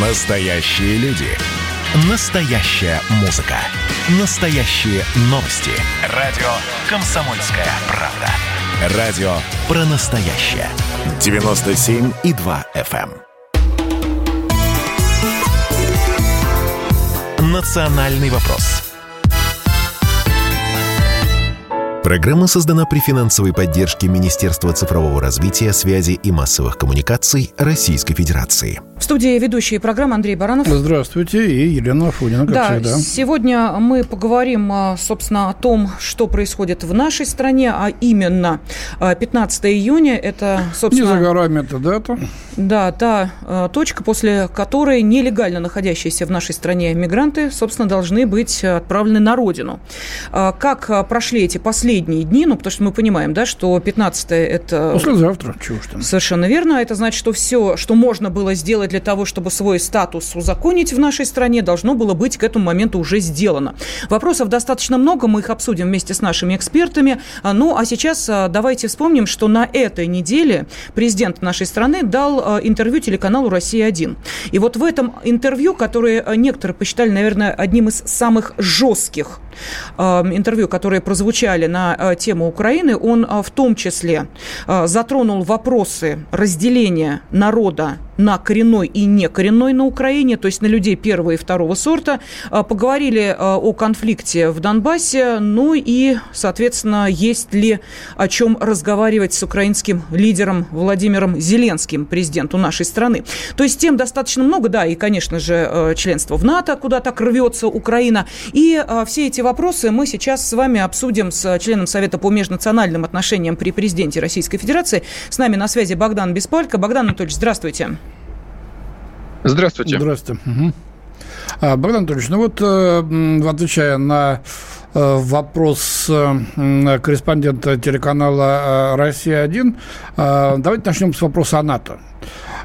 Настоящие люди. Настоящая музыка. Настоящие новости. Радио «Комсомольская правда». Радио про настоящее. 97,2 FM. эм. Национальный вопрос. Программа создана при финансовой поддержке Министерства цифрового развития, связи и массовых коммуникаций Российской Федерации. В студии ведущие программы Андрей Баранов. Здравствуйте, и Елена Афонина, как да, всегда. сегодня мы поговорим, а, собственно, о том, что происходит в нашей стране, а именно 15 июня, это, собственно... Не за горами эта дата. Да, та э, точка, после которой нелегально находящиеся в нашей стране мигранты, собственно, должны быть отправлены на родину. Как прошли эти последние дни? Ну, потому что мы понимаем, да, что 15 это... Послезавтра, чего ж там. Совершенно верно. Это значит, что все, что можно было сделать для того, чтобы свой статус узаконить в нашей стране, должно было быть к этому моменту уже сделано. Вопросов достаточно много, мы их обсудим вместе с нашими экспертами. Ну, а сейчас давайте вспомним, что на этой неделе президент нашей страны дал интервью телеканалу «Россия-1». И вот в этом интервью, которое некоторые посчитали, наверное, одним из самых жестких интервью, которые прозвучали на тему Украины, он в том числе затронул вопросы разделения народа на коренной и не коренной на Украине, то есть на людей первого и второго сорта. Поговорили о конфликте в Донбассе, ну и, соответственно, есть ли о чем разговаривать с украинским лидером Владимиром Зеленским, президенту нашей страны. То есть тем достаточно много, да, и, конечно же, членство в НАТО, куда так рвется Украина. И все эти вопросы мы сейчас с вами обсудим с членом Совета по межнациональным отношениям при президенте Российской Федерации. С нами на связи Богдан Беспалько. Богдан Анатольевич, здравствуйте. Здравствуйте. Здравствуйте. Угу. А, Богдан Анатольевич, ну вот, э, отвечая на э, вопрос э, корреспондента телеканала «Россия-1», давайте начнем с вопроса о НАТО.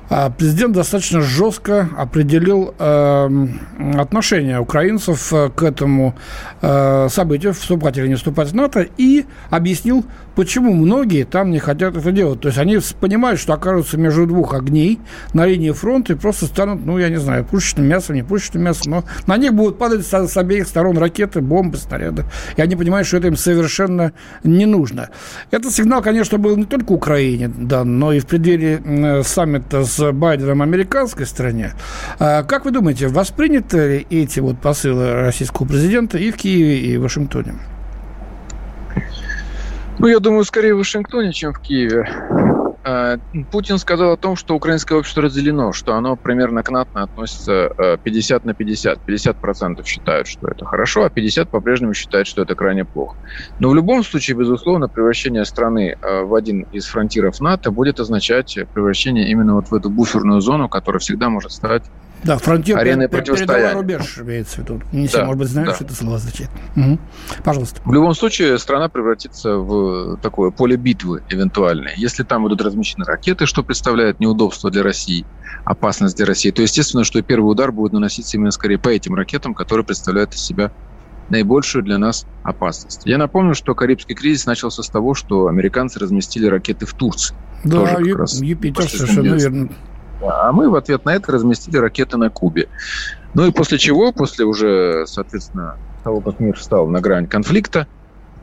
А, президент достаточно жестко определил э, отношение украинцев к этому э, событию, вступать или не вступать в НАТО, и объяснил, почему многие там не хотят это делать. То есть они понимают, что окажутся между двух огней на линии фронта и просто станут, ну, я не знаю, пушечным мясом, не пушечным мясом, но на них будут падать с, с обеих сторон ракеты, бомбы, снаряды. И они понимают, что это им совершенно не нужно. Этот сигнал, конечно, был не только Украине дан, но и в преддверии саммита с Байденом американской стране. А как вы думаете, восприняты ли эти вот посылы российского президента и в Киеве, и в Вашингтоне? Ну, я думаю, скорее в Вашингтоне, чем в Киеве. Путин сказал о том, что украинское общество разделено, что оно примерно к НАТО относится 50 на 50. 50% считают, что это хорошо, а 50 по-прежнему считают, что это крайне плохо. Но в любом случае, безусловно, превращение страны в один из фронтиров НАТО будет означать превращение именно вот в эту буферную зону, которая всегда может стать да, фронтир, арены противостояния. рубеж имеется в виду. Не все, да, может быть, знают, да. что это слово означает. Угу. Пожалуйста. В любом случае, страна превратится в такое поле битвы эвентуальное. Если там будут размещены ракеты, что представляет неудобство для России, опасность для России, то естественно, что первый удар будет наноситься именно скорее по этим ракетам, которые представляют из себя наибольшую для нас опасность. Я напомню, что Карибский кризис начался с того, что американцы разместили ракеты в Турции. Да, Юпитер, совершенно верно. А мы в ответ на это разместили ракеты на Кубе. Ну и после чего, после уже, соответственно, того, как мир встал на грань конфликта,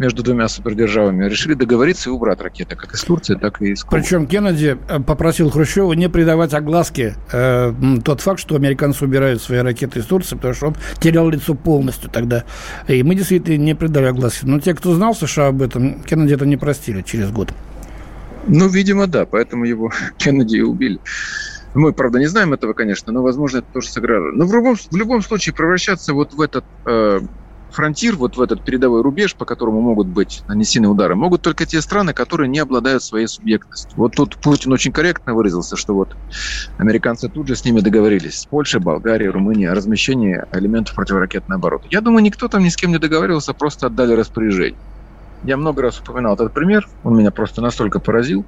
между двумя супердержавами, решили договориться и убрать ракеты, как из Турции, так и из Кубы. Причем Кеннеди э, попросил Хрущева не придавать огласке э, тот факт, что американцы убирают свои ракеты из Турции, потому что он терял лицо полностью тогда. И мы действительно не придали огласке. Но те, кто знал США об этом, Кеннеди это не простили через год. Ну, видимо, да, поэтому его Кеннеди и убили. Мы, правда, не знаем этого, конечно, но, возможно, это тоже сыграло. Но в любом, в любом случае превращаться вот в этот э, фронтир, вот в этот передовой рубеж, по которому могут быть нанесены удары, могут только те страны, которые не обладают своей субъектностью. Вот тут Путин очень корректно выразился, что вот американцы тут же с ними договорились, с Польшей, Болгарией, Румынией, о размещении элементов противоракетной обороны. Я думаю, никто там ни с кем не договаривался, просто отдали распоряжение. Я много раз упоминал этот пример, он меня просто настолько поразил,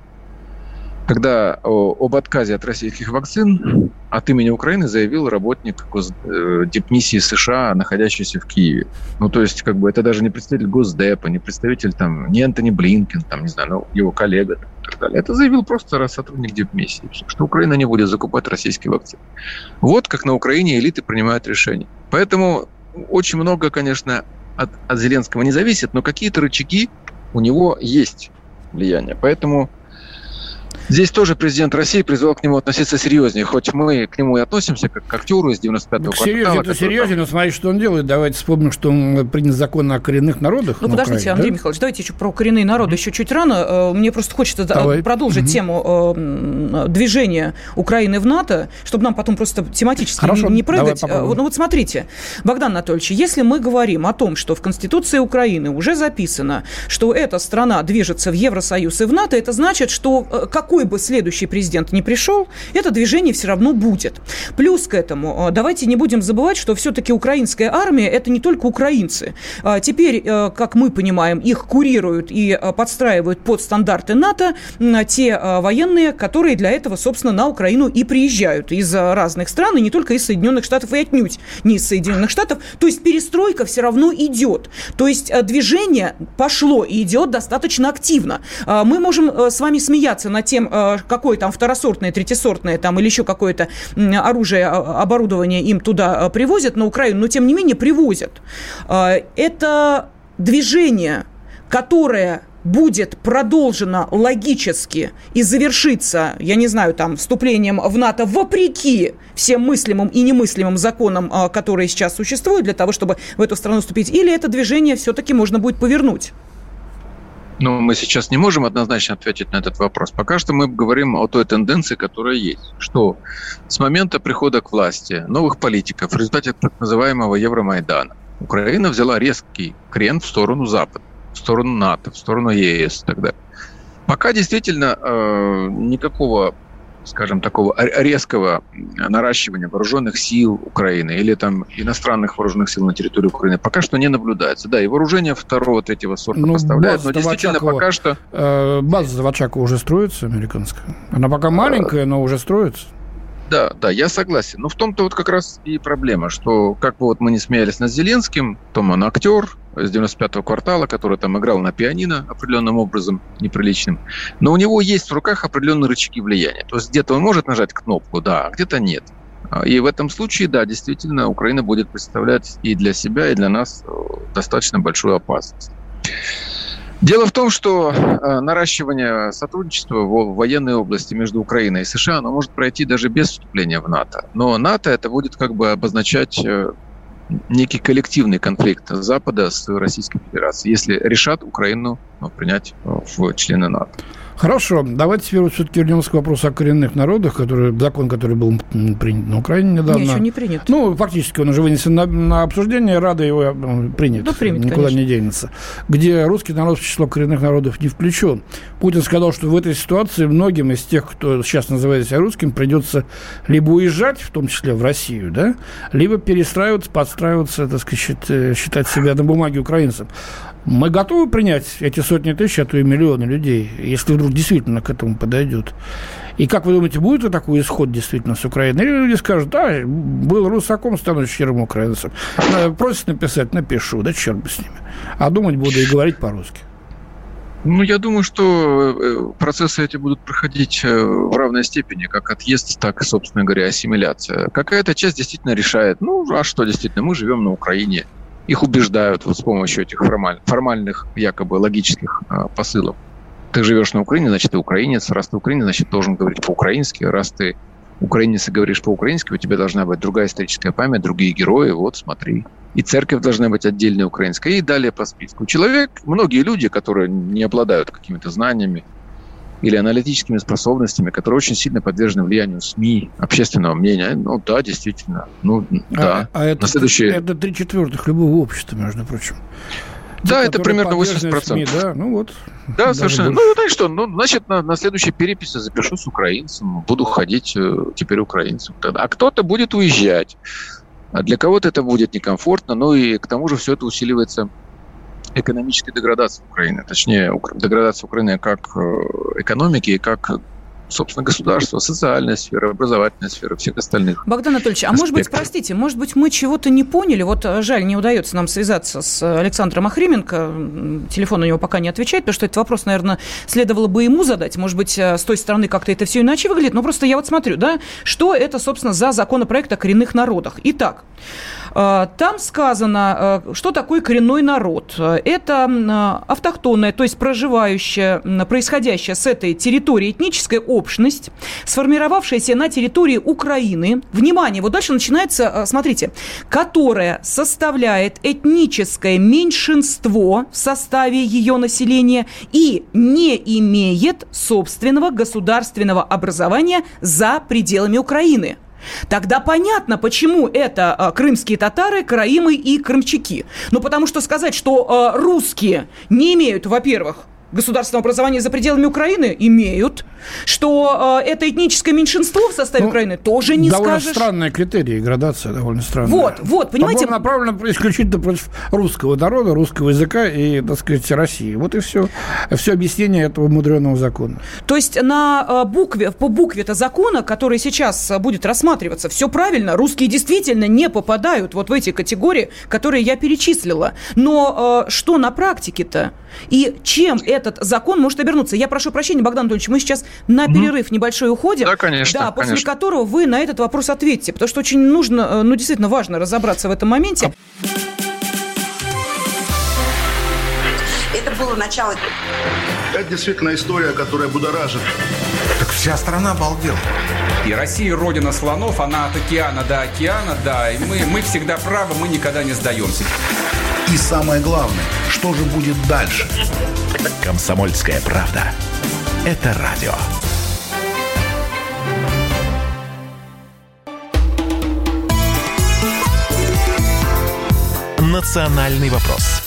когда об отказе от российских вакцин от имени Украины заявил работник э, дипмиссии США, находящийся в Киеве. Ну, то есть, как бы, это даже не представитель Госдепа, не представитель, там, не Антони Блинкен, там, не знаю, ну, его коллега там, и так далее. Это заявил просто сотрудник дипмиссии, что Украина не будет закупать российские вакцины. Вот как на Украине элиты принимают решения. Поэтому очень много, конечно, от, от Зеленского не зависит, но какие-то рычаги у него есть влияние. Поэтому Здесь тоже президент России призвал к нему относиться серьезнее, хоть мы к нему и относимся как к актеру из 95-го ну, Серьезнее, это серьезнее, но смотрите, что он делает. Давайте вспомним, что он принял закон о коренных народах. Ну, подождите, Украине, Андрей да? Михайлович, давайте еще про коренные народы еще чуть рано. Э, мне просто хочется Давай. продолжить угу. тему э, движения Украины в НАТО, чтобы нам потом просто тематически Хорошо, не прыгать. Э, ну вот смотрите, Богдан Анатольевич, если мы говорим о том, что в Конституции Украины уже записано, что эта страна движется в Евросоюз и в НАТО, это значит, что как какой бы следующий президент ни пришел, это движение все равно будет. Плюс к этому, э, давайте не будем забывать, что все-таки украинская армия – это не только украинцы. А теперь, э, как мы понимаем, их курируют и э, подстраивают под стандарты НАТО те военные, которые для этого, собственно, на Украину и приезжают из разных стран, и не только из Соединенных Штатов, и отнюдь не из Соединенных Штатов. То есть перестройка все равно идет. То есть движение пошло и идет достаточно активно. Мы можем с вами смеяться над тем, Э, какое там второсортное, третьесортное там или еще какое-то оружие, а, оборудование им туда э, привозят на Украину, но тем не менее привозят. Э, это движение, которое будет продолжено логически и завершится, я не знаю, там, вступлением в НАТО вопреки всем мыслимым и немыслимым законам, которые сейчас существуют для того, чтобы в эту страну вступить, или это движение все-таки можно будет повернуть? Ну, мы сейчас не можем однозначно ответить на этот вопрос. Пока что мы говорим о той тенденции, которая есть. Что с момента прихода к власти новых политиков в результате так называемого Евромайдана Украина взяла резкий крен в сторону Запада, в сторону НАТО, в сторону ЕС и так далее. Пока действительно э, никакого скажем, такого резкого наращивания вооруженных сил Украины или там иностранных вооруженных сил на территории Украины пока что не наблюдается. Да, и вооружение второго, третьего сорта ну, поставляют, но действительно Очакова, пока что... Э, база Завачакова уже строится, американская. Она пока маленькая, но уже строится. Да, да, я согласен. Но в том-то вот как раз и проблема, что как бы вот мы не смеялись над Зеленским, том он актер, с 95-го квартала, который там играл на пианино определенным образом неприличным. Но у него есть в руках определенные рычаги влияния. То есть где-то он может нажать кнопку, да, а где-то нет. А, и в этом случае, да, действительно, Украина будет представлять и для себя, и для нас э, достаточно большую опасность. Дело в том, что э, наращивание сотрудничества в военной области между Украиной и США оно может пройти даже без вступления в НАТО. Но НАТО это будет как бы обозначать э, некий коллективный конфликт Запада с Российской Федерацией, если решат Украину ну, принять э, в члены НАТО. Хорошо, давайте теперь вот все-таки вернемся к вопросу о коренных народах, который, закон, который был принят на Украине недавно. Не, еще не принят. Ну, фактически он уже вынесен на, на обсуждение, Рада его э, принят. Да, примет, Никуда конечно. не денется. Где русский народ в число коренных народов не включен. Путин сказал, что в этой ситуации многим из тех, кто сейчас называет себя русским, придется либо уезжать, в том числе в Россию, да, либо перестраиваться, подстраиваться, так сказать, э, считать себя на бумаге украинцем. Мы готовы принять эти сотни тысяч, а то и миллионы людей, если вдруг действительно к этому подойдет. И как вы думаете, будет ли такой исход действительно с Украины? Или люди скажут, да, был русаком, стану щирым украинцем. Просят написать, напишу, да черт бы с ними. А думать буду и говорить по-русски. Ну, я думаю, что э, процессы эти будут проходить э, в равной степени, как отъезд, так, собственно говоря, ассимиляция. Какая-то часть действительно решает, ну, а что действительно, мы живем на Украине, их убеждают вот с помощью этих формаль, формальных, якобы логических э, посылов. Ты живешь на Украине, значит, ты украинец. Раз ты украинец, значит, должен говорить по-украински. Раз ты украинец и говоришь по-украински, у тебя должна быть другая историческая память, другие герои. Вот, смотри. И церковь должна быть отдельная украинская. И далее по списку. Человек, многие люди, которые не обладают какими-то знаниями, или аналитическими способностями, которые очень сильно подвержены влиянию СМИ, общественного мнения. Ну да, действительно. Ну а, да. А это, На следующее... это три четвертых любого общества, между прочим. Да, это примерно 80%. СМИ, да, ну вот. Да, совершенно. Больше. Ну, знаешь что, ну, значит, на, на следующей переписи запишу с украинцем, буду ходить э, теперь украинцем. А кто-то будет уезжать. А для кого-то это будет некомфортно, ну и к тому же все это усиливается экономической деградации Украины, точнее, деградации Украины как э, экономики и как собственно, государства, социальная сфера, образовательная сфера, всех остальных. Богдан Анатольевич, а может быть, простите, может быть, мы чего-то не поняли? Вот э, жаль, не удается нам связаться с Александром Охрименко. Телефон у него пока не отвечает, потому что этот вопрос, наверное, следовало бы ему задать. Может быть, э, с той стороны как-то это все иначе выглядит. Но просто я вот смотрю, да, что это, собственно, за законопроект о коренных народах. Итак, э, там сказано, что такое коренной народ. Это автохтонная, то есть проживающая, происходящая с этой территории этническая общность, сформировавшаяся на территории Украины. Внимание, вот дальше начинается, смотрите, которая составляет этническое меньшинство в составе ее населения и не имеет собственного государственного образования за пределами Украины. Тогда понятно, почему это э, крымские татары, караимы и крымчаки. Ну, потому что сказать, что э, русские не имеют, во-первых, государственного образования за пределами Украины имеют, что э, это этническое меньшинство в составе ну, Украины тоже не довольно скажешь. странные критерии, градация довольно странная. Вот, вот, понимаете? направлено исключительно против русского народа, русского языка и, так сказать, России. Вот и все. Все объяснение этого мудреного закона. То есть на э, букве, по букве это закона, который сейчас будет рассматриваться, все правильно, русские действительно не попадают вот в эти категории, которые я перечислила. Но э, что на практике-то? И чем этот закон может обернуться? Я прошу прощения, Богдан Анатольевич, мы сейчас на перерыв небольшой уходим. Да, конечно. Да, после конечно. которого вы на этот вопрос ответите, потому что очень нужно, э, ну, действительно важно разобраться в этом моменте. Это было начало. Это действительно история, которая будоражит. Так вся страна обалдела. И Россия родина слонов, она от океана до океана, да, и мы, мы всегда правы, мы никогда не сдаемся. И самое главное, что же будет дальше? Комсомольская правда. Это радио. Национальный вопрос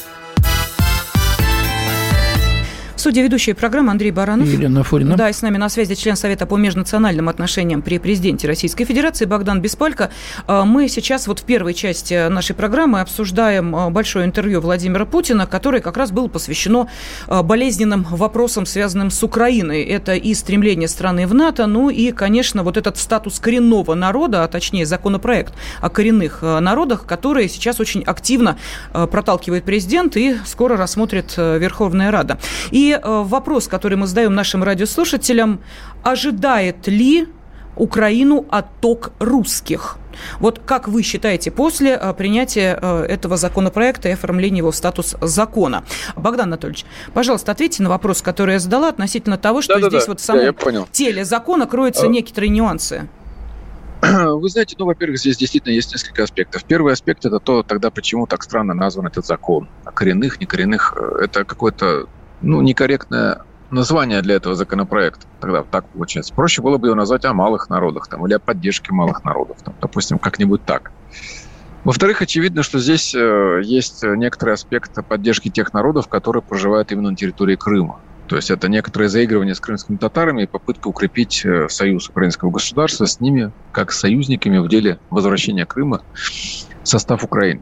студии ведущая программы Андрей Баранов. Елена Фурина. Да, и с нами на связи член Совета по межнациональным отношениям при президенте Российской Федерации Богдан Беспалько. А, мы сейчас вот в первой части нашей программы обсуждаем а, большое интервью Владимира Путина, которое как раз было посвящено а, болезненным вопросам, связанным с Украиной. Это и стремление страны в НАТО, ну и, конечно, вот этот статус коренного народа, а точнее законопроект о коренных народах, который сейчас очень активно проталкивает президент и скоро рассмотрит Верховная Рада. И Э, вопрос, который мы задаем нашим радиослушателям, ожидает ли Украину отток русских? Вот как вы считаете после э, принятия э, этого законопроекта и оформления его в статус закона? Богдан Анатольевич, пожалуйста, ответьте на вопрос, который я задала относительно того, что да, здесь да, вот в самом да, теле закона кроются а... некоторые нюансы. Вы знаете, ну, во-первых, здесь действительно есть несколько аспектов. Первый аспект – это то, тогда почему так странно назван этот закон. Коренных, некоренных – это какой-то ну, некорректное название для этого законопроекта. Тогда так получается. Проще было бы его назвать о малых народах там, или о поддержке малых народов. Там, допустим, как-нибудь так. Во-вторых, очевидно, что здесь э, есть некоторый аспект поддержки тех народов, которые проживают именно на территории Крыма. То есть это некоторое заигрывание с крымскими татарами и попытка укрепить э, союз украинского государства с ними как союзниками в деле возвращения Крыма в состав Украины.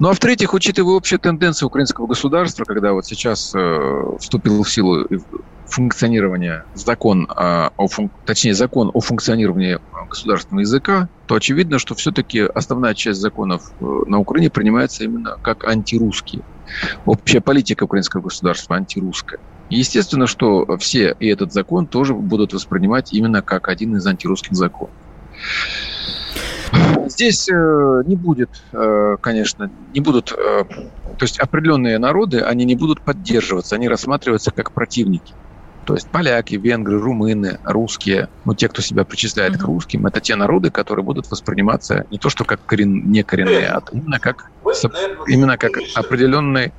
Ну а в-третьих, учитывая общие тенденции украинского государства, когда вот сейчас э, вступил в силу функционирование закон, э, о фун... точнее закон о функционировании государственного языка, то очевидно, что все-таки основная часть законов э, на Украине принимается именно как антирусские. Общая политика украинского государства антирусская. Естественно, что все и этот закон тоже будут воспринимать именно как один из антирусских законов. Здесь э, не будет, э, конечно, не будут, э, то есть определенные народы, они не будут поддерживаться, они рассматриваются как противники. То есть поляки, венгры, румыны, русские, ну, те, кто себя причисляет mm-hmm. к русским, это те народы, которые будут восприниматься не то, что как корен, не коренные, а именно как, именно как определенный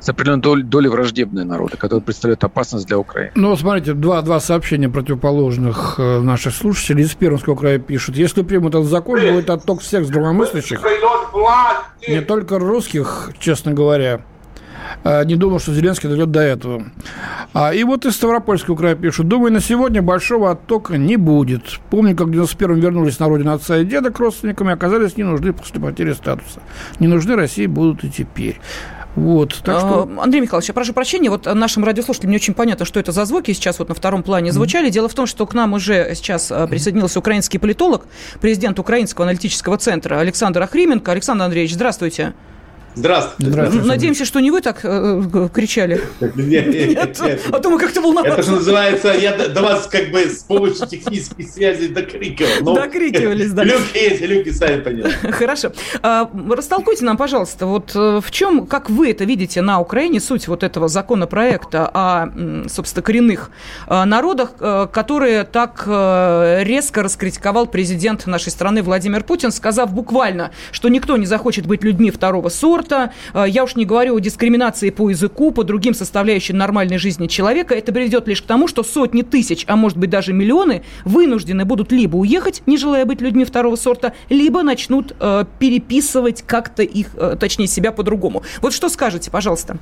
с определенной долей, долей враждебные народы, которые представляют опасность для Украины. Ну, смотрите, два, два сообщения противоположных э, наших слушателей из Пермского края пишут. Если примут этот закон, будет отток всех здравомыслящих, не только русских, честно говоря. Не думал, что Зеленский дойдет до этого. А, и вот из Ставропольского края пишут. Думаю, на сегодня большого оттока не будет. Помню, как в 91-м вернулись на родину отца и деда к родственникам и оказались не нужны после потери статуса. Не нужны России будут и теперь. Вот, так что... А, Андрей Михайлович, я прошу прощения, вот нашим радиослушателям не очень понятно, что это за звуки сейчас вот на втором плане звучали. Mm-hmm. Дело в том, что к нам уже сейчас а, присоединился украинский политолог, президент Украинского аналитического центра Александр Ахрименко. Александр Андреевич, здравствуйте. Здравствуйте. Здравствуйте. Надеемся, что не вы так э, э кричали. Нет, нет, нет. А то мы как-то волновались. Это же называется, я до вас как бы с помощью технической связи докрикивал. Докрикивались, да. Люки есть, люки сами поняли. Хорошо. А, растолкуйте нам, пожалуйста, вот э, в чем, как вы это видите на Украине, суть вот этого законопроекта о, собственно, коренных э, народах, которые так резко раскритиковал президент нашей страны Владимир Путин, сказав буквально, что никто не захочет быть людьми второго сорта, спорта. Э, я уж не говорю о дискриминации по языку, по другим составляющим нормальной жизни человека. Это приведет лишь к тому, что сотни тысяч, а может быть даже миллионы, вынуждены будут либо уехать, не желая быть людьми второго сорта, либо начнут э, переписывать как-то их, э, точнее, себя по-другому. Вот что скажете, пожалуйста?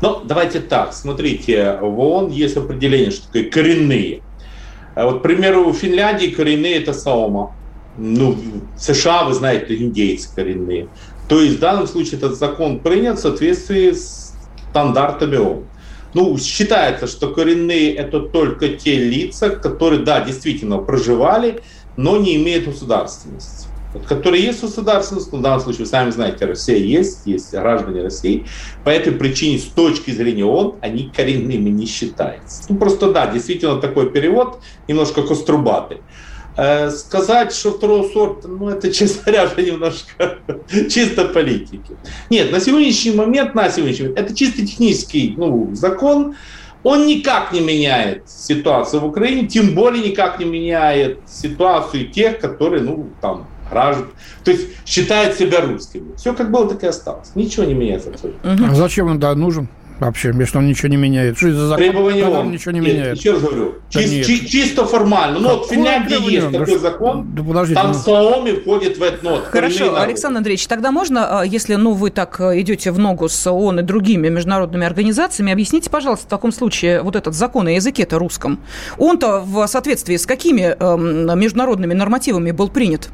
Ну, давайте так, смотрите, в ООН есть определение, что такое коренные. А вот, к примеру, в Финляндии коренные – это Саома. Ну, в США, вы знаете, индейцы коренные. То есть в данном случае этот закон принят в соответствии с стандартами ООН. Ну, считается, что коренные – это только те лица, которые, да, действительно проживали, но не имеют государственности. Вот, которые есть государственность, ну, в данном случае, вы сами знаете, Россия есть, есть граждане России. По этой причине, с точки зрения ООН, они коренными не считаются. Ну, просто, да, действительно такой перевод, немножко кострубатый. Э, сказать, что второго сорта, ну, это, честно говоря, немножко чисто политики. Нет, на сегодняшний момент, на сегодняшний момент, это чисто технический ну, закон, он никак не меняет ситуацию в Украине, тем более никак не меняет ситуацию тех, которые, ну, там, граждан, то есть считают себя русскими. Все как было, так и осталось. Ничего не меняется абсолютно. А зачем он да, нужен? Вообще, если он ничего не меняет? Что за закон, Требование он ничего не нет, меняет? Еще раз говорю, да чис, чи, чисто формально. Ну, вот в Финляндии есть такой закон, да, подождите, там ну... Суоми входит в этот нот. Хорошо, Александр Андреевич, тогда можно, а, если ну, вы так а, идете в ногу с ООН и другими международными организациями, объясните, пожалуйста, в таком случае вот этот закон о языке-то русском, он-то в соответствии с какими э, международными нормативами был принят?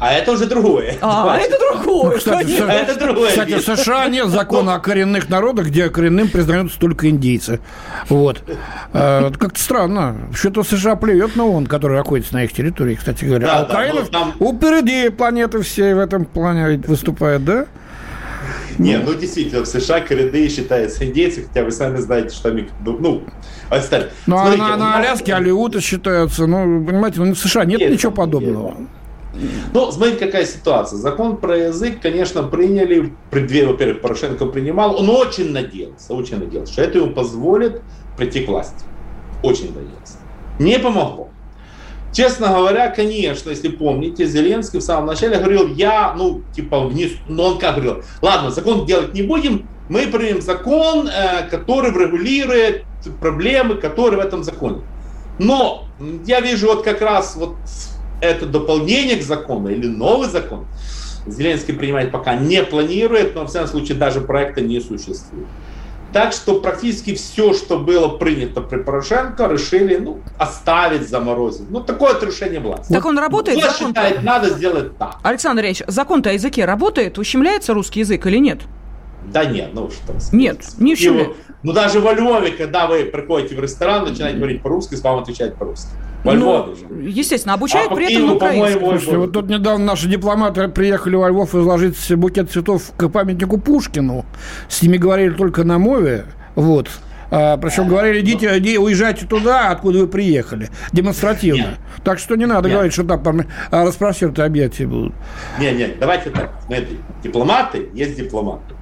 А это уже другое. А, это другое. Ну, кстати, в, это другое. Кстати, в США нет закона о коренных народах, где коренным признаются только индейцы. Вот. А, как-то странно. Что-то США плюет на ООН, который находится на их территории, кстати говоря. Да, а Украина да, там... упереди планеты всей в этом плане выступает, да? Нет, ну действительно, в США коренные считаются индейцы, хотя вы сами знаете, что они, ну, ну отстали. Ну, а на, на Аляске алиуты считаются, ну, понимаете, ну, в США нет, нет ничего подобного. Нет. Ну, смотрите, какая ситуация. Закон про язык, конечно, приняли, во-первых, Порошенко принимал, он очень надеялся, очень надеялся, что это ему позволит прийти к власти. Очень надеялся. Не помогло. Честно говоря, конечно, если помните, Зеленский в самом начале говорил, я, ну, типа, вниз, ну, он как говорил, ладно, закон делать не будем, мы примем закон, э, который регулирует проблемы, которые в этом законе. Но я вижу вот как раз вот это дополнение к закону или новый закон, Зеленский принимать пока не планирует, но в всяком случае даже проекта не существует. Так что практически все, что было принято при Порошенко, решили ну, оставить, заморозить. Ну, такое вот решение власти. Так он работает? Закон считает, надо сделать так. Александр Ильич, закон-то о языке работает? Ущемляется русский язык или нет? Да нет, ну что. Нет, не ущемляет. Ну, даже во Львове, когда вы приходите в ресторан, начинаете говорить по-русски, с вами отвечать по-русски. Во ну, естественно, обучают а при этом на украинском. Слушайте, вот тут недавно наши дипломаты приехали во Львов изложить букет цветов к памятнику Пушкину. С ними говорили только на мове. Вот. А, причем а, говорили, идите, ну, иди, уезжайте туда, откуда вы приехали. Демонстративно. Нет. Так что не надо нет. говорить, что там а, распростертые объятия будут. Нет, нет, давайте так. Смотрите, дипломаты есть дипломаты.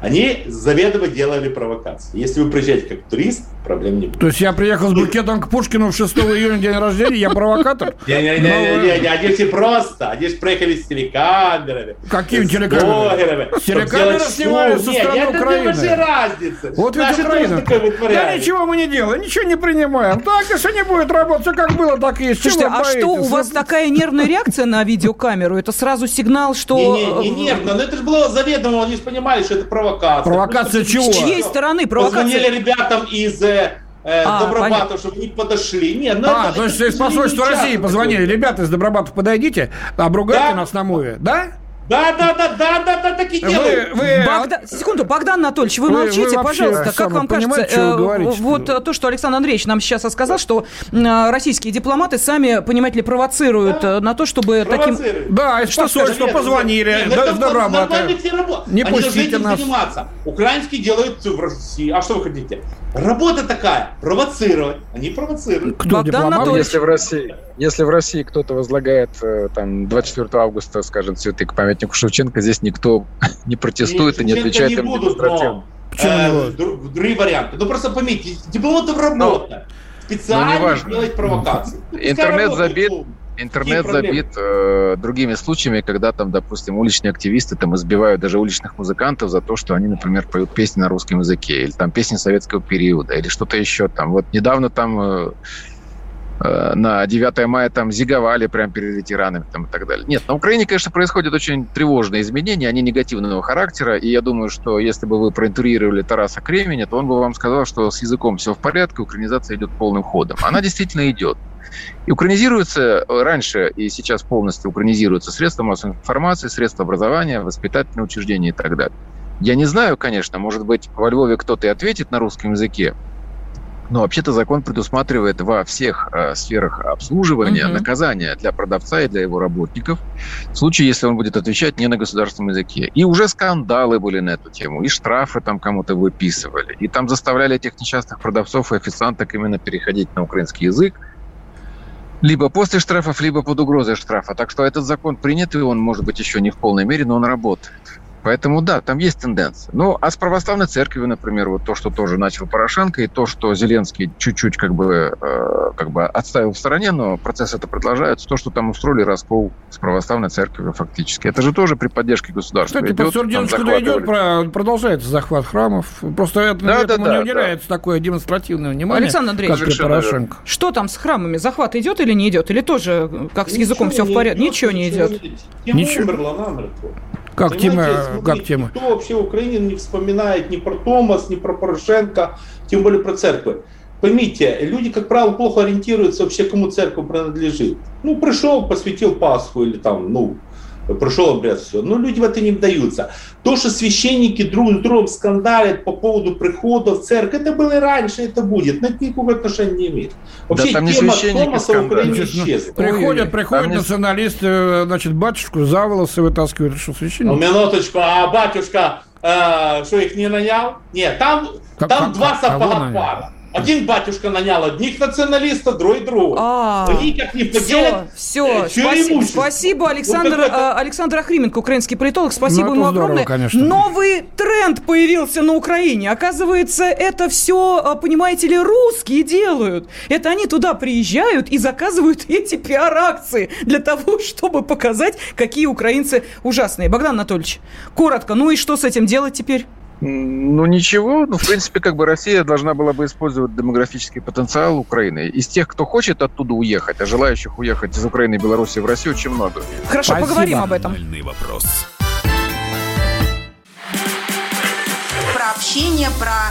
Они заведомо делали провокации. Если вы приезжаете как турист, проблем не будет. То есть я приехал с букетом к Пушкину в 6 июня, день рождения, я провокатор? Не-не-не, они же просто, они же приехали с телекамерами. Какими телекамерами? Телекамеры снимали со стороны Украины. Нет, это разница. Вот ведь Украина. Да ничего мы не делаем, ничего не принимаем. Так, если не будет работать, все как было, так и есть. Слушайте, а что, у вас такая нервная реакция на видеокамеру? Это сразу сигнал, что... Не-не, не нервно, но это же было заведомо, они же понимали, что что это провокация. Провокация чего? С чьей стороны провокация? Позвонили ребятам из э, э, А, Добробата, понятно. чтобы они подошли. Нет, ну А, это- то есть из посольства России позвонили. Ребята из Добробатов, подойдите, обругайте Да. нас на мове. Да? Да, да, да, да, да, да, так и Вы, делают. вы- Богдан- секунду, Богдан Анатольевич, вы, Вы- молчите, вы пожалуйста. Как вам кажется, что э, вот э, то, что Александр Андреевич нам сейчас рассказал, что э, российские дипломаты сами, понимаете ли, провоцируют э, на то, чтобы таким... Да, из Что посольства Нет, позвонили. да, работают. Не пустите нас. заниматься. Украинские делают в России. А что вы хотите? Работа такая. Провоцировать. Они провоцируют. Кто Богдан дипломат? Если в России, если в России кто-то возлагает э, там 24 августа, скажем, цветы к памятнику Шевченко, здесь никто не протестует и не Шевченко отвечает не им будут, демонстративно. но, э, не другие варианты. Ну просто поймите, дипломатов работа. Специально неважно. делать провокации. Ну, Интернет работают, забит. ну, Интернет забит э, другими случаями, когда там, допустим, уличные активисты там избивают даже уличных музыкантов за то, что они, например, поют песни на русском языке, или там песни советского периода, или что-то еще там. Вот недавно там э, э, на 9 мая там зиговали прямо перед ветеранами там, и так далее. Нет, на Украине, конечно, происходят очень тревожные изменения, они негативного характера, и я думаю, что если бы вы проинтервьюировали Тараса Кременя, то он бы вам сказал, что с языком все в порядке, украинизация идет полным ходом. Она действительно идет. И украинизируется э, раньше и сейчас полностью украинизируются средства массовой информации, средства образования, воспитательные учреждения и так далее. Я не знаю, конечно, может быть, во Львове кто-то и ответит на русском языке, но вообще-то закон предусматривает во всех э, сферах обслуживания Мгм. наказание для продавца и для его работников в случае, если он будет отвечать не на государственном языке. И уже скандалы были на эту тему, и штрафы там кому-то выписывали, и там заставляли этих несчастных продавцов и официанток именно переходить на украинский язык, либо после штрафов, либо под угрозой штрафа. Так что этот закон принят, и он, может быть, еще не в полной мере, но он работает. Поэтому да, там есть тенденция. Ну, а с православной церковью, например, вот то, что тоже начал Порошенко, и то, что Зеленский чуть-чуть как бы, э, как бы отставил в стороне, но процесс это продолжается, то, что там устроили раскол с православной церковью фактически. Это же тоже при поддержке государства Кстати, идет. по Сурдиночку там да идет, про- продолжается захват храмов. Просто это, Да, этому да, не да, уделяется такое демонстративное внимание, Александр Андреевич. как при Порошенко. Что там с храмами? Захват идет или не идет? Или тоже, э, как с языком все в порядке? Ничего не идет. Тема Ничего. Как тема, как тема? Никто вообще в Украине не вспоминает ни про Томас, ни про Порошенко, тем более про церковь. Поймите, люди, как правило, плохо ориентируются вообще, кому церковь принадлежит. Ну, пришел, посвятил Пасху или там, ну, прошел обряд, все. Но люди в это не вдаются. То, что священники друг с другом скандалят по поводу прихода в церковь, это было и раньше, это будет. Но это никакого отношения не имеет. Вообще там не тема священники Томаса в Украине скандалят. исчезла. Приходят, Там приходят не- националисты, э, значит, батюшку за волосы вытаскивают, что Ну, священник. минуточку, а батюшка, э, что их не нанял? Нет, там, Как- там как- два сапога пара. Один батюшка нанял одних националистов, другой другого. А, Они как не все, поделят все, э, чьё спасибо, спасибо, Александр, Ну, как это- э, Александр Охрименко, украинский политолог, спасибо Ну, ему здорово, огромное. конечно. Новый тренд появился на Украине. Оказывается, это все, понимаете ли, русские делают. Это они туда приезжают и заказывают эти пиар-акции для того, чтобы показать, какие украинцы ужасные. Богдан Анатольевич, коротко, ну и что с этим делать теперь? Ну ничего, ну в принципе как бы Россия должна была бы использовать демографический потенциал Украины. Из тех, кто хочет оттуда уехать, а желающих уехать из Украины и Беларуси в Россию очень много. Хорошо, Спасибо. поговорим об этом. Вопрос. Про общение, про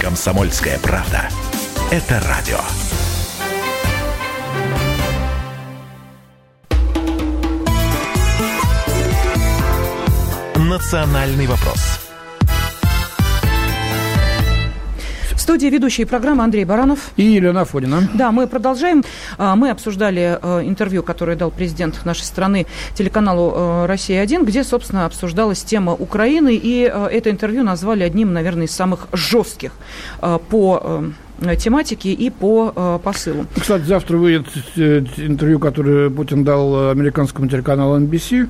Комсомольская правда. Это радио. Национальный вопрос. Студии ведущие программы Андрей Баранов. И Елена Фодина. Да, мы продолжаем. А, Мы обсуждали э, интервью, которое дал президент нашей страны телеканалу э, «Россия-1», где, собственно, обсуждалась тема Украины, и э, это интервью назвали одним, наверное, из самых жестких по тематике и по э, посылу. Кстати, завтра выйдет интервью, которое Путин дал американскому телеканалу NBC.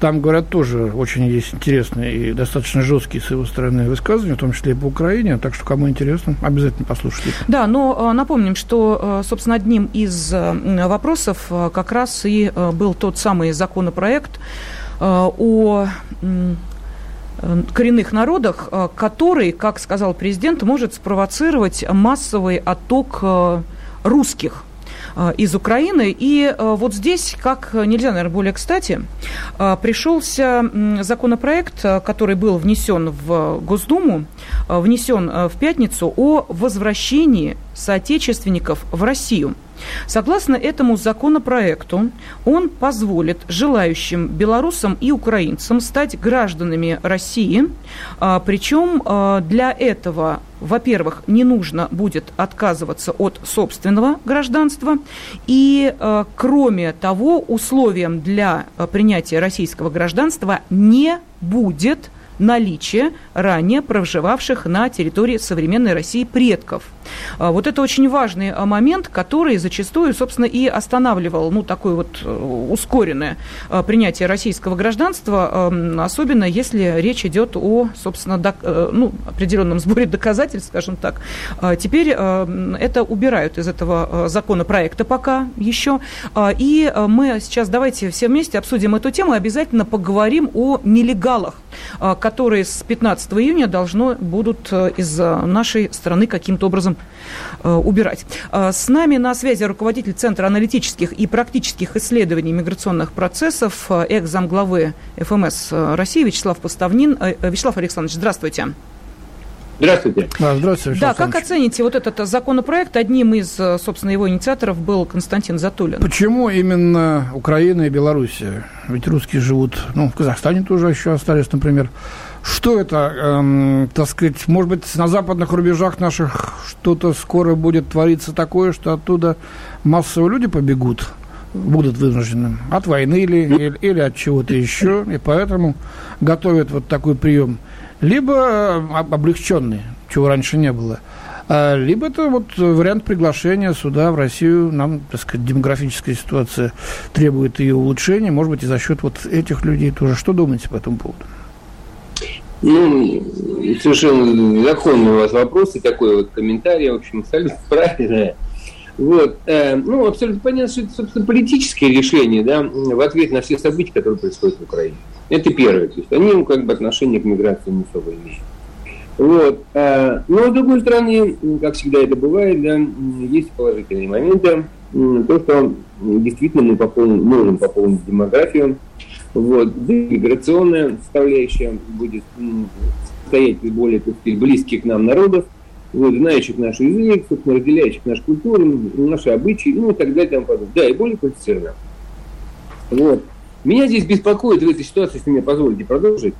Там, говорят, тоже очень есть интересные и достаточно жесткие с его стороны высказывания, в том числе и по Украине. Так что, кому интересно, обязательно послушайте. Да, но напомним, что, собственно, одним из вопросов как раз и был тот самый законопроект о коренных народах, который, как сказал президент, может спровоцировать массовый отток русских Э, из Украины. И э, вот здесь, как нельзя, наверное, более кстати, э, пришелся законопроект, который был внесен в Госдуму, внесен в пятницу о возвращении соотечественников в Россию. Согласно этому законопроекту, он позволит желающим белорусам и украинцам стать гражданами России, причем для этого во-первых, не нужно будет отказываться от собственного гражданства, и, э, кроме того, условием для принятия российского гражданства не будет наличие ранее проживавших на территории современной России предков. А, вот это очень важный а, момент, который зачастую, собственно, и останавливал ну, такое вот э, ускоренное а, принятие российского гражданства, особенно если речь идет о, собственно, док, э, ну, определенном сборе доказательств, скажем так. Теперь это убирают из этого законопроекта пока еще. И мы сейчас давайте все вместе обсудим эту тему и обязательно поговорим о нелегалах, которые с 15 июня должно будут э, из нашей страны каким-то образом Э, убирать. Э, с нами на связи руководитель Центра аналитических и практических исследований миграционных процессов, э, экс-замглавы ФМС России Вячеслав Поставнин. Вячеслав Александрович, здравствуйте. Здравствуйте. Да, здравствуйте. Да, как оцените вот этот законопроект? Одним из, собственно, его инициаторов был Константин Затулин. Почему именно Украина и Белоруссия? Ведь русские живут, ну, в Казахстане тоже еще остались, например. Что это, эм, так сказать, может быть, на западных рубежах наших что-то скоро будет твориться такое, что оттуда массово люди побегут, будут вынуждены от войны или, или, или от чего-то еще, и поэтому готовят вот такой прием. Либо э, облегченный, чего раньше не было, а, либо это вот вариант приглашения сюда, в Россию. Нам, так сказать, демографическая ситуация требует ее улучшения, может быть, и за счет вот этих людей тоже. Что думаете по этому поводу? Ну, совершенно законный у вас вопрос и такой вот комментарий, в общем, абсолютно правильное. Вот. Э, ну, абсолютно понятно, что это, собственно, политическое решение, да, в ответ на все события, которые происходят в Украине. Это первое. То есть они, ну, как бы, отношение к миграции не особо имеют. Вот. Э, но, с другой стороны, как всегда это бывает, да, есть положительные моменты. То, что действительно мы пополним, можем пополнить демографию, вот. Миграционная составляющая будет стоять более так сказать, близких нам народов, вот, знающих наш язык, собственно, разделяющих нашу культуру, наши обычаи, ну и так далее и тому подобное. Да, и более квалифицированно. Вот. Меня здесь беспокоит в этой ситуации, если мне позволите продолжить,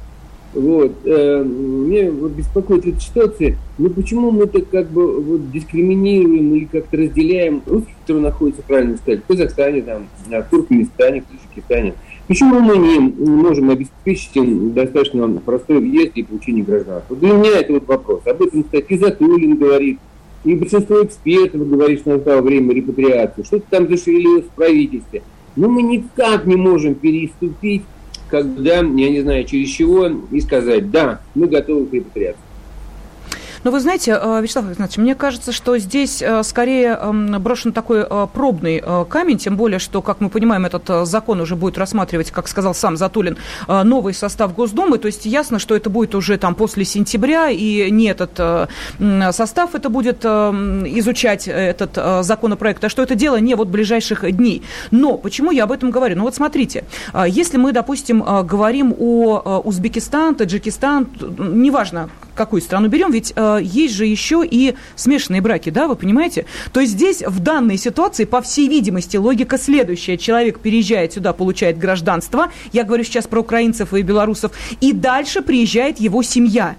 вот, э, меня вот беспокоит эта ситуация, ну почему мы так как бы вот дискриминируем или как-то разделяем русских, которые находятся, правильно сказать, в Казахстане, там, в Туркменистане, в Таджикистане, Почему мы не можем обеспечить им достаточно простой въезд и получение гражданства? Для меня это вот вопрос. Об этом, кстати, и Затулин говорит, и большинство экспертов говорит, что настало время репатриации. Что-то там зашевелилось в правительстве. Но мы никак не можем переступить, когда, я не знаю, через чего, и сказать, да, мы готовы к репатриации. Но вы знаете, э, Вячеслав Александрович, мне кажется, что здесь э, скорее эм, брошен такой э, пробный камень, тем более, что, как мы понимаем, этот закон уже будет рассматривать, как сказал сам Затулин, новый состав Госдумы, то есть ясно, что это будет уже там после сентября, и не этот состав это будет изучать, этот законопроект, а что это дело не вот ближайших дней. Но почему я об этом говорю? Ну вот смотрите, если мы, допустим, говорим о Узбекистан, Таджикистан, неважно, какую страну берем, ведь есть же еще и смешанные браки, да, вы понимаете? То есть здесь в данной ситуации, по всей видимости, логика следующая. Человек переезжает сюда, получает гражданство, я говорю сейчас про украинцев и белорусов, и дальше приезжает его семья.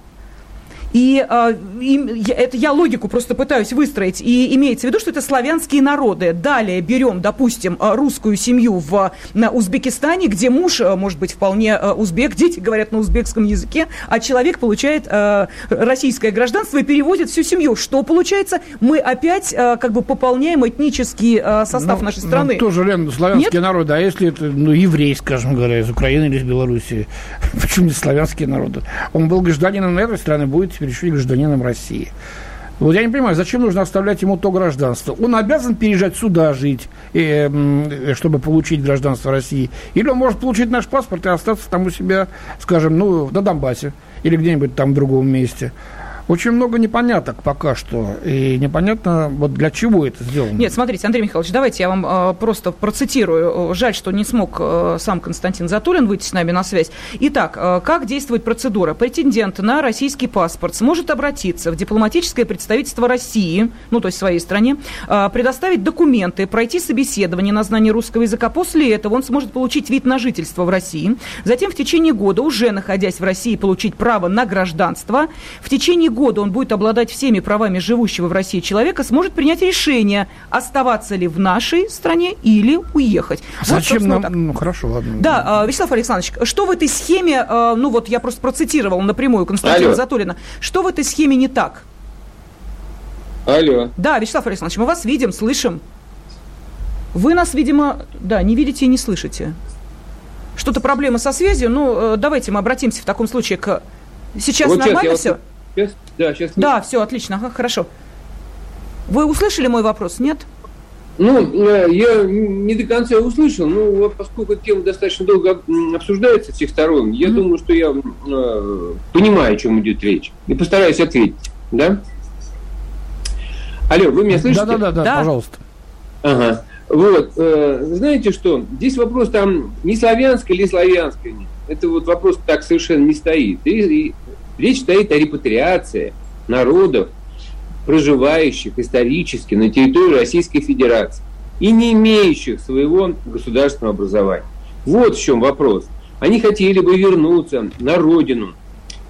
И, э, и это я логику просто пытаюсь выстроить. И имеется в виду, что это славянские народы. Далее берем, допустим, э, русскую семью в на Узбекистане, где муж, э, может быть, вполне э, узбек, дети говорят на узбекском языке, а человек получает э, российское гражданство и переводит всю семью. Что получается? Мы опять э, как бы пополняем этнический э, состав ну, нашей страны. Ну, тоже, Лен, славянские Нет? народы. А если это ну, еврей, скажем говоря, из Украины или из Белоруссии? Почему не славянские народы? Он был гражданином этой страны, будет теперь еще и гражданином России. Вот я не понимаю, зачем нужно оставлять ему то гражданство? Он обязан переезжать сюда жить, э, чтобы получить гражданство России? Или он может получить наш паспорт и остаться там у себя, скажем, ну, на Донбассе или где-нибудь там в другом месте? Очень много непоняток пока что. И непонятно, вот для чего это сделано. Нет, смотрите, Андрей Михайлович, давайте я вам э, просто процитирую. Жаль, что не смог э, сам Константин Затулин выйти с нами на связь. Итак, э, как действует процедура? Претендент на российский паспорт сможет обратиться в дипломатическое представительство России, ну, то есть в своей стране, э, предоставить документы, пройти собеседование на знание русского языка. После этого он сможет получить вид на жительство в России. Затем в течение года, уже находясь в России, получить право на гражданство. В течение года он будет обладать всеми правами живущего в России человека, сможет принять решение, оставаться ли в нашей стране или уехать. Зачем вот, нам? Так. Ну, хорошо, ладно. Да, а, Вячеслав Александрович, что в этой схеме, а, ну вот я просто процитировал напрямую Константина Алло. Затулина, что в этой схеме не так? Алло. Да, Вячеслав Александрович, мы вас видим, слышим. Вы нас, видимо, да, не видите и не слышите. Что-то проблема со связью. Ну, э, давайте мы обратимся в таком случае к... Сейчас вот нормально сейчас все? Сейчас, да, сейчас. Да, все, отлично, ага, хорошо. Вы услышали мой вопрос, нет? Ну, э, я не до конца услышал, но поскольку тема достаточно долго обсуждается всех сторон, я mm-hmm. думаю, что я э, понимаю, о чем идет речь, и постараюсь ответить, да? Алло, вы меня слышите? Да-да-да, да. пожалуйста. Ага. Вот, э, знаете что, здесь вопрос там не славянское или славянское, это вот вопрос так совершенно не стоит. И, и Речь стоит о репатриации народов, проживающих исторически на территории Российской Федерации и не имеющих своего государственного образования. Вот в чем вопрос. Они хотели бы вернуться на родину,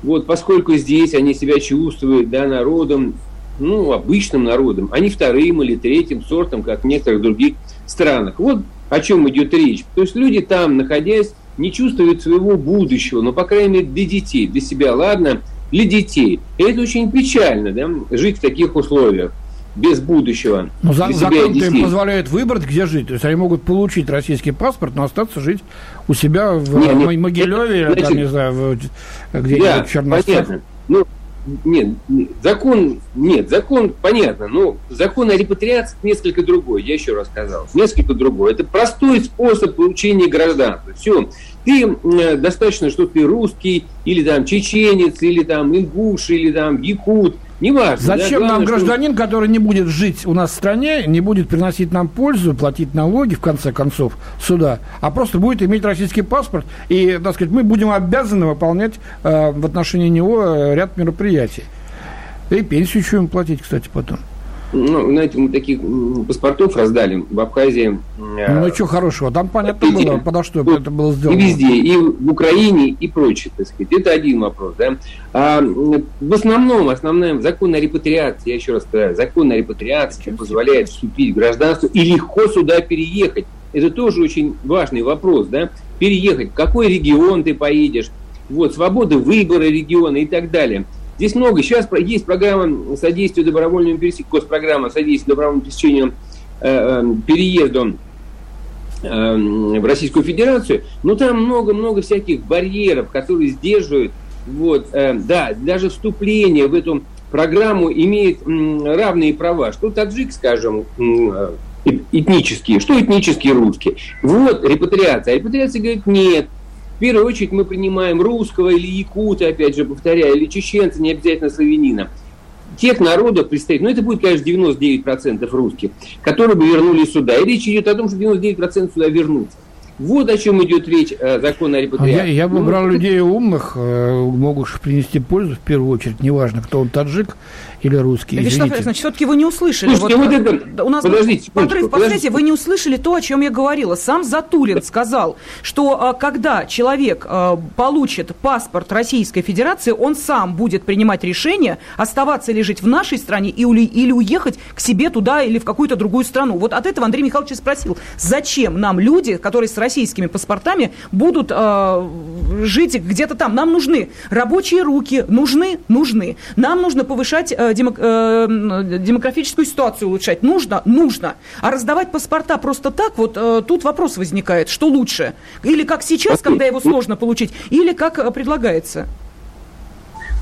вот, поскольку здесь они себя чувствуют да, народом, ну, обычным народом, а не вторым или третьим сортом, как в некоторых других странах. Вот о чем идет речь. То есть люди там, находясь, не чувствуют своего будущего, но, по крайней мере, для детей, для себя, ладно, для детей. И это очень печально, да, жить в таких условиях без будущего. Но за, закон им позволяет выбрать, где жить. То есть они могут получить российский паспорт, но остаться жить у себя в нет, нет, Могилеве, это, значит, там, не знаю, где-нибудь да, в. Понятно. Ну, нет, закон, нет, закон, понятно, но закон о репатриации несколько другой, я еще раз сказал, несколько другой. Это простой способ получения гражданства. Все, ты достаточно, что ты русский, или там чеченец, или там ингуш, или там якут, неважно. Зачем да? Главное, нам гражданин, что... который не будет жить у нас в стране, не будет приносить нам пользу, платить налоги, в конце концов, сюда, а просто будет иметь российский паспорт, и, так сказать, мы будем обязаны выполнять э, в отношении него э, ряд мероприятий. И пенсию еще им платить, кстати, потом. Ну, знаете, мы таких паспортов раздали в Абхазии. Э, ну, что хорошего, там понятно везде. было, подо что вот, это было сделано. И везде, и в Украине, и прочее, так сказать. Это один вопрос, да. А в основном, основной закон о репатриации, я еще раз сказал, закон о репатриации позволяет вступить в гражданство и легко сюда переехать. Это тоже очень важный вопрос, да. Переехать, в какой регион ты поедешь, вот, свобода выбора региона и так далее – Здесь много. Сейчас есть программа содействия добровольному пересечению, госпрограмма содействия добровольному пересечению э, э, переезду э, в Российскую Федерацию, но там много-много всяких барьеров, которые сдерживают. Вот, э, да, даже вступление в эту программу имеет равные права. Что таджик, скажем, э, этнические, что этнические русские. Вот репатриация. А репатриация говорит, нет, в первую очередь мы принимаем русского или якута, опять же, повторяю, или чеченца, не обязательно славянина. Тех народов представить, ну это будет, конечно, 99% русских, которые бы вернулись сюда. И речь идет о том, что 99% сюда вернутся. Вот о чем идет речь э, закон о репатриации. Я, я бы Ну, брал это- людей умных, э, могущих принести пользу в первую очередь, неважно, кто он, таджик или русский. Вячеслав извините. Александрович, все-таки вы не услышали. Слушайте, вот это- да, у нас подождите подрыв по подождите. вы не услышали то, о чем я говорила. Сам Затулин сказал, что а, когда человек а, получит паспорт Российской Федерации, он сам будет принимать решение, оставаться или жить в нашей стране и ули- или уехать к себе туда или в какую-то другую страну. Вот от этого Андрей Михайлович спросил, зачем нам люди, которые с российскими паспортами будут а, жить где-то там. Нам нужны рабочие руки, нужны, нужны. Нам нужно повышать э, демо- э, демографическую ситуацию улучшать. Нужно, нужно. А раздавать паспорта просто так, вот э, тут вопрос возникает, что лучше? Или как сейчас, когда его сложно получить, или как э, предлагается?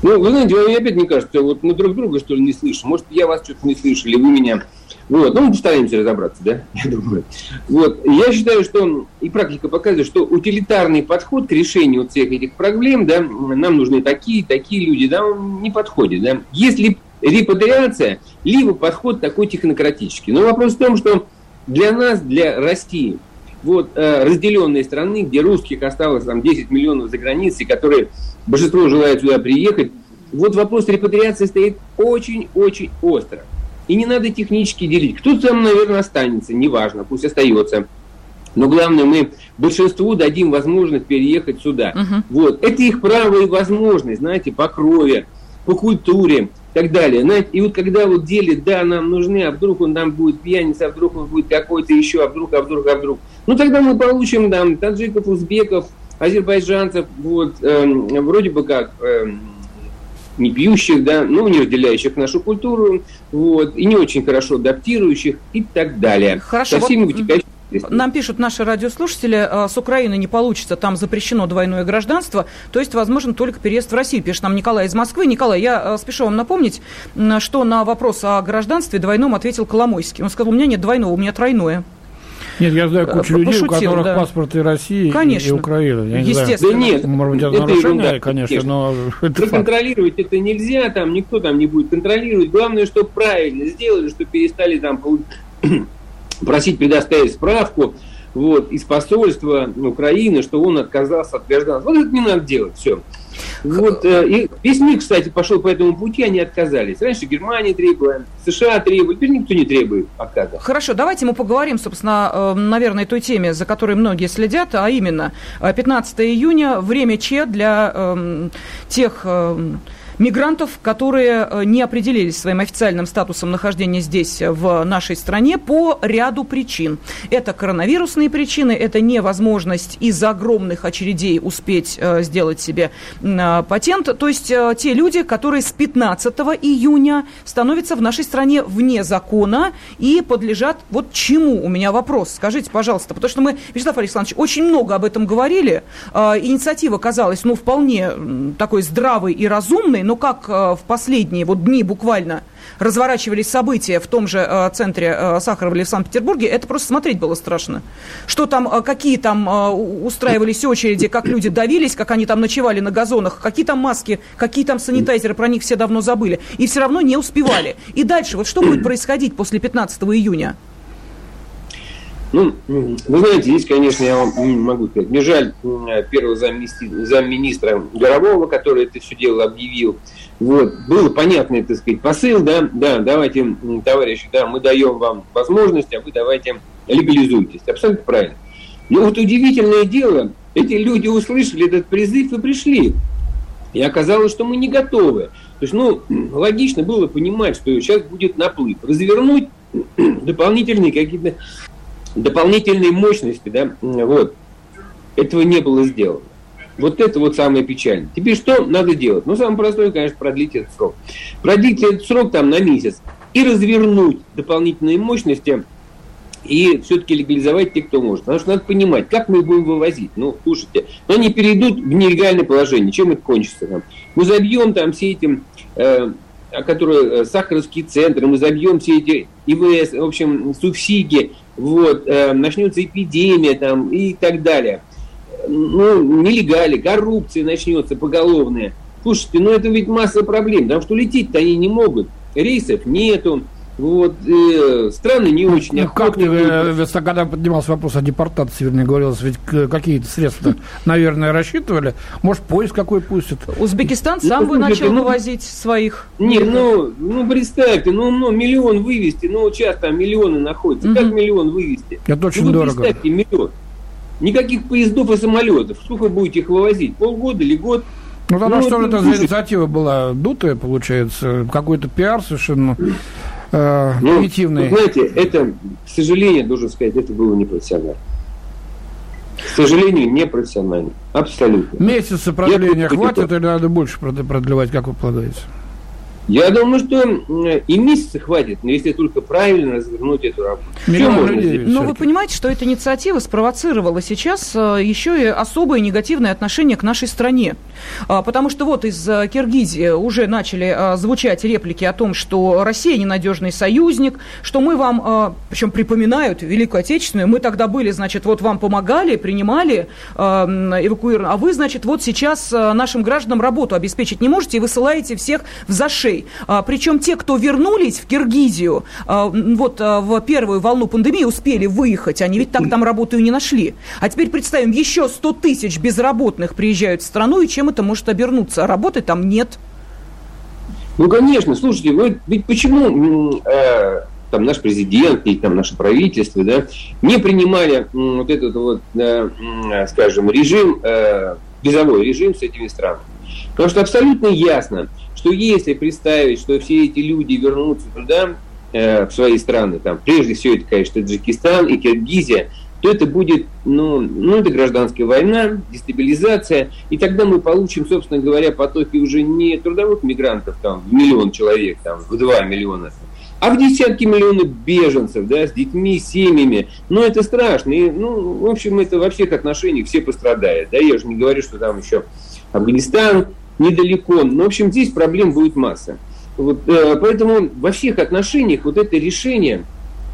Ну, вы знаете, мне опять не кажется, вот мы друг друга, что ли, не слышим. Может, я вас что-то не слышу, или вы меня. Вот, ну, мы постараемся разобраться, да, я думаю. Вот, я считаю, что, и практика показывает, что утилитарный подход к решению всех этих проблем, да, нам нужны такие, такие люди, да, он не подходит, да. Если репатриация, либо подход такой технократический. Но вопрос в том, что для нас, для России, вот э, разделенные страны, где русских осталось там 10 миллионов за границей, которые большинство желают сюда приехать, вот вопрос репатриации стоит очень-очень остро. И не надо технически делить. Кто-то там, наверное, останется, неважно, пусть остается. Но главное, мы большинству дадим возможность переехать сюда. Вот. Это их право и возможность, знаете, по крови, по культуре и так далее. Знаете, и вот когда вот делят, да, нам нужны, а вдруг он там будет пьяница, а вдруг он будет какой-то еще, а вдруг, а вдруг, а вдруг. Ну тогда мы получим там таджиков, узбеков, азербайджанцев, вот, эм, вроде бы как эм, не пьющих, да, ну, не разделяющих нашу культуру, вот, и не очень хорошо адаптирующих и так далее. Хорошо, Со всеми вот, вытекающими Нам пишут наши радиослушатели, э, с Украины не получится, там запрещено двойное гражданство, то есть возможен только переезд в Россию, пишет нам Николай из Москвы. Николай, я э, спешу вам напомнить, что на вопрос о гражданстве двойном ответил Коломойский. Он сказал, у меня нет двойного, у меня тройное. Нет, я знаю кучу Э, людей, у пошутил, которых да. паспорты России и- Конечно. и Украины. Я не знаю, Естественно. Да нет, может быть, это, это нарушение, ерунда, конечно, конечно. но это факт. Проконтролировать это нельзя, там никто там не будет контролировать. Главное, чтобы правильно сделали, что перестали там просить предоставить справку вот, из посольства Украины, что он отказался от гражданства. Вот это не надо делать, все. Вот, э, и весь мир, кстати, пошел по этому пути, они отказались. Раньше Германия требовала, США требовали, теперь никто не требует отказа. Хорошо, давайте мы поговорим, собственно, э, наверное, той теме, за которой многие следят, а именно э, 15 июня, время Че для эм, тех эм, мигрантов, которые э, не определились своим официальным статусом нахождения здесь, э, в нашей стране, по ряду причин. Это коронавирусные причины, это невозможность из-за огромных очередей успеть э, сделать себе патент. То есть те люди, которые с 15 июня становятся в нашей стране вне закона и подлежат вот чему? У меня вопрос. Скажите, пожалуйста, потому что мы, Вячеслав Александрович, очень много об этом говорили. Инициатива казалась, ну, вполне такой здравой и разумной, но как э, в последние вот дни буквально разворачивались события в том же э, центре э, Сахарова в Санкт-Петербурге, это просто смотреть было страшно. Что там, какие там устраивались очереди, как люди давились, как они там ночевали на газонах, какие там маски, какие там санитайзеры, про них все давно забыли. И все равно не успевали. И дальше, вот что будет происходить после 15 июня? Ну, м, вы знаете, здесь, конечно, я вам могу сказать, мне жаль первого замминистра, замминистра Горового, который это все дело объявил. Вот, был понятный, так сказать, посыл, да, да, давайте, товарищи, да, мы даем вам возможность, а вы давайте легализуйтесь. Абсолютно правильно. Но вот удивительное дело, эти люди услышали этот призыв и пришли. И оказалось, что мы не готовы. То есть, ну, логично было понимать, что сейчас будет наплыв. Развернуть дополнительные какие-то дополнительные мощности, да, вот. Этого не было сделано. Вот это вот самое печальное. Теперь что надо делать? Ну, самое простое, конечно, продлить этот срок. Продлить этот срок там на месяц и развернуть дополнительные мощности и все-таки легализовать те, кто может. Потому что надо понимать, как мы их будем вывозить. Ну, слушайте, но они перейдут в нелегальное положение. Чем это кончится? Там? Мы забьем там все эти, э, которые э, сахаровские центры, мы забьем все эти ИВС, в общем, субсидии, вот, э, начнется эпидемия там и так далее. Ну, нелегали, коррупция начнется поголовная. Слушайте, ну это ведь масса проблем, потому что лететь-то они не могут. Рейсов нету, Вот, и страны не очень ну, как ты, э, когда поднимался вопрос о депортации, вернее, говорилось, ведь какие-то средства, наверное, рассчитывали. Может, поезд какой пустят? Узбекистан сам ну, бы начал ну, вывозить своих. Не, ну, ну, представьте, ну, ну, миллион вывести, ну, сейчас там миллионы находятся. Угу. Как миллион вывести? Это очень ну, дорого. Представьте, миллион. Никаких поездов и самолетов. Сколько будете их вывозить? Полгода или год? Ну, тогда ну, что это за инициатива была? Дутая, получается? Какой-то пиар совершенно э, ну, примитивный. Знаете, это, к сожалению, должен сказать, это было непрофессионально. К сожалению, непрофессионально. Абсолютно. Месяца продления хватит или надо больше продлевать, как вы полагаете? Я думаю, что и месяца хватит, но если только правильно развернуть эту работу. Но вы понимаете, что эта инициатива спровоцировала сейчас э, еще и особое негативное отношение к нашей стране. А, потому что вот из э, Киргизии уже начали э, звучать реплики о том, что Россия ненадежный союзник, что мы вам, причем припоминают Великую Отечественную, мы тогда были, значит, вот вам помогали, принимали эвакуированы, а вы, значит, вот сейчас нашим гражданам работу обеспечить не можете и высылаете всех в зашей людей. А, причем те, кто вернулись в Киргизию, а, вот а, в первую волну пандемии успели выехать, они ведь так там работу и не нашли. А теперь представим, еще 100 тысяч безработных приезжают в страну, и чем это может обернуться? Работы там нет. Ну, конечно, слушайте, вы, ведь почему э, там наш президент и там наше правительство, да, не принимали вот этот вот, э, скажем, режим, э, визовой режим с этими странами? Потому что абсолютно ясно, что если представить, что все эти люди вернутся туда, э, в свои страны, там, прежде всего это, конечно, Таджикистан и Киргизия, то это будет, ну, ну, это гражданская война, дестабилизация, и тогда мы получим, собственно говоря, потоки уже не трудовых мигрантов, там, в миллион человек, там, в два миллиона, а в десятки миллионов беженцев, да, с детьми, семьями. Ну, это страшно. И, ну, в общем, это во всех отношениях все пострадают. Да, я же не говорю, что там еще Афганистан, недалеко. Но, в общем, здесь проблем будет масса. Вот, э, поэтому во всех отношениях вот это решение,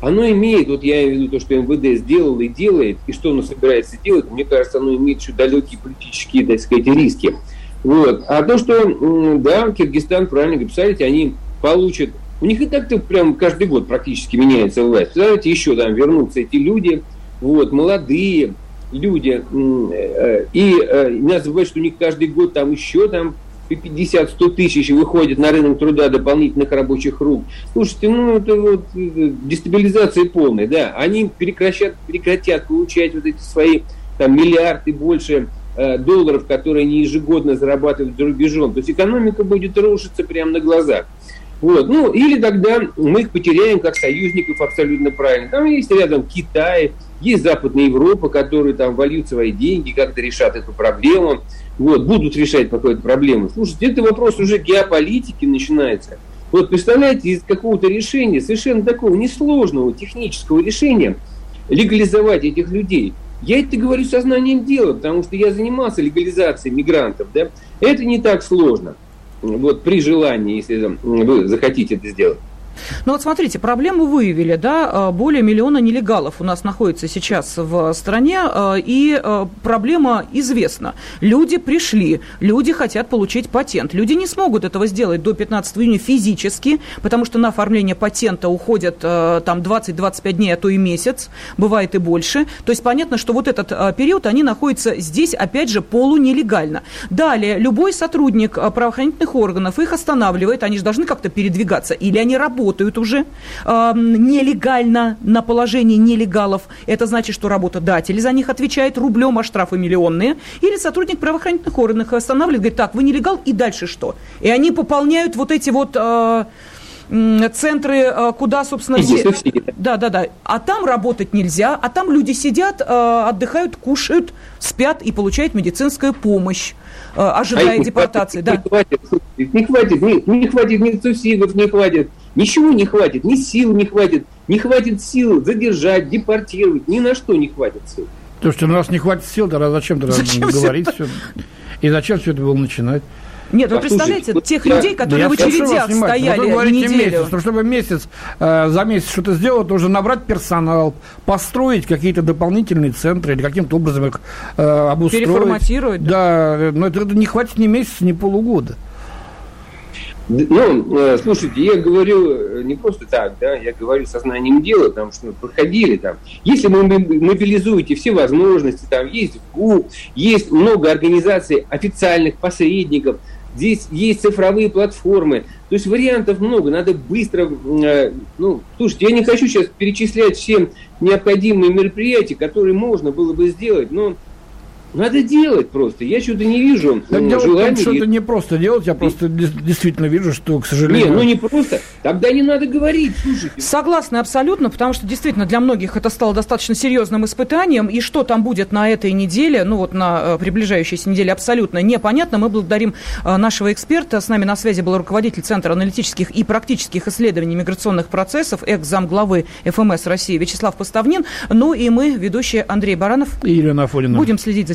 оно имеет, вот я имею в виду то, что МВД сделал и делает, и что оно собирается делать, мне кажется, оно имеет еще далекие политические, так сказать, риски. Вот. А то, что, да, Киргизстан, правильно говорите, они получат, у них и так-то прям каждый год практически меняется власть. Знаете, еще там вернутся эти люди, вот, молодые, люди, э, и э, не забывать, что у них каждый год там еще там 50-100 тысяч выходит на рынок труда дополнительных рабочих рук. Слушайте, ну это вот э, дестабилизация полная, да. Они прекращат, прекратят получать вот эти свои там миллиарды больше долларов, которые они ежегодно зарабатывают за рубежом. То есть экономика будет рушиться прямо на глазах. Вот. Ну, или тогда мы их потеряем как союзников абсолютно правильно. Там есть рядом Китай, есть Западная Европа, которые там вольют свои деньги, как-то решат эту проблему. Вот, будут решать какую-то проблему. Слушайте, это вопрос уже геополитики начинается. Вот представляете, из какого-то решения, совершенно такого несложного технического решения, легализовать этих людей. Я это говорю сознанием дела, потому что я занимался легализацией мигрантов. Да? Это не так сложно вот при желании, если вы захотите это сделать. Ну вот смотрите, проблему выявили, да, а, более миллиона нелегалов у нас находится сейчас в стране, а, и а, проблема известна. Люди пришли, люди хотят получить патент. Люди не смогут этого сделать до 15 июня физически, потому что на оформление патента уходят там 20-25 дней, а то и месяц, бывает и больше. То есть понятно, что вот этот период они находятся здесь, опять же, полунелегально. Далее, любой сотрудник правоохранительных органов их останавливает, они же должны как-то передвигаться, или они работают работают уже э, нелегально на положении нелегалов. Это значит, что работодатель за них отвечает рублем, а штрафы миллионные. Или сотрудник правоохранительных органов останавливает, говорит, так, вы нелегал, и дальше что? И они пополняют вот эти вот... Э, центры, э, куда, собственно, все... Да, да, да. А там работать нельзя, а там люди сидят, э, отдыхают, кушают, спят и получают медицинскую помощь, э, ожидая а депортации. Не, да. хватит, не хватит, не, не хватит ни субсидий, не хватит Ничего не хватит, ни сил не хватит, не хватит сил задержать, депортировать, ни на что не хватит сил. Слушайте, ну, у нас не хватит сил, тогда зачем тогда зачем говорить все? И зачем все это было начинать? Нет, вы представляете, вот тех я, людей, которые в очередях стояли вы говорите неделю. месяц, ну, чтобы месяц, э, за месяц что-то сделать, нужно набрать персонал, построить какие-то дополнительные центры или каким-то образом их э, обустроить. Переформатировать. Да, да но это, это не хватит ни месяца, ни полугода. Ну, э, слушайте, я говорю не просто так, да, я говорю сознанием дела, потому что мы проходили там. Если вы мобилизуете все возможности, там есть ГУ, есть много организаций официальных посредников, здесь есть цифровые платформы, то есть вариантов много, надо быстро, э, ну, слушайте, я не хочу сейчас перечислять все необходимые мероприятия, которые можно было бы сделать, но надо делать просто. Я что-то не вижу да ну, желания. Что-то не просто делать, я просто действительно вижу, что, к сожалению... Нет, ну не просто. Тогда не надо говорить, слушайте. Согласна абсолютно, потому что действительно для многих это стало достаточно серьезным испытанием. И что там будет на этой неделе, ну вот на э, приближающейся неделе, абсолютно непонятно. Мы благодарим э, нашего эксперта. С нами на связи был руководитель Центра аналитических и практических исследований миграционных процессов, экс-замглавы ФМС России Вячеслав Поставнин. Ну и мы, ведущие Андрей Баранов. И Елена Афонина. Будем следить за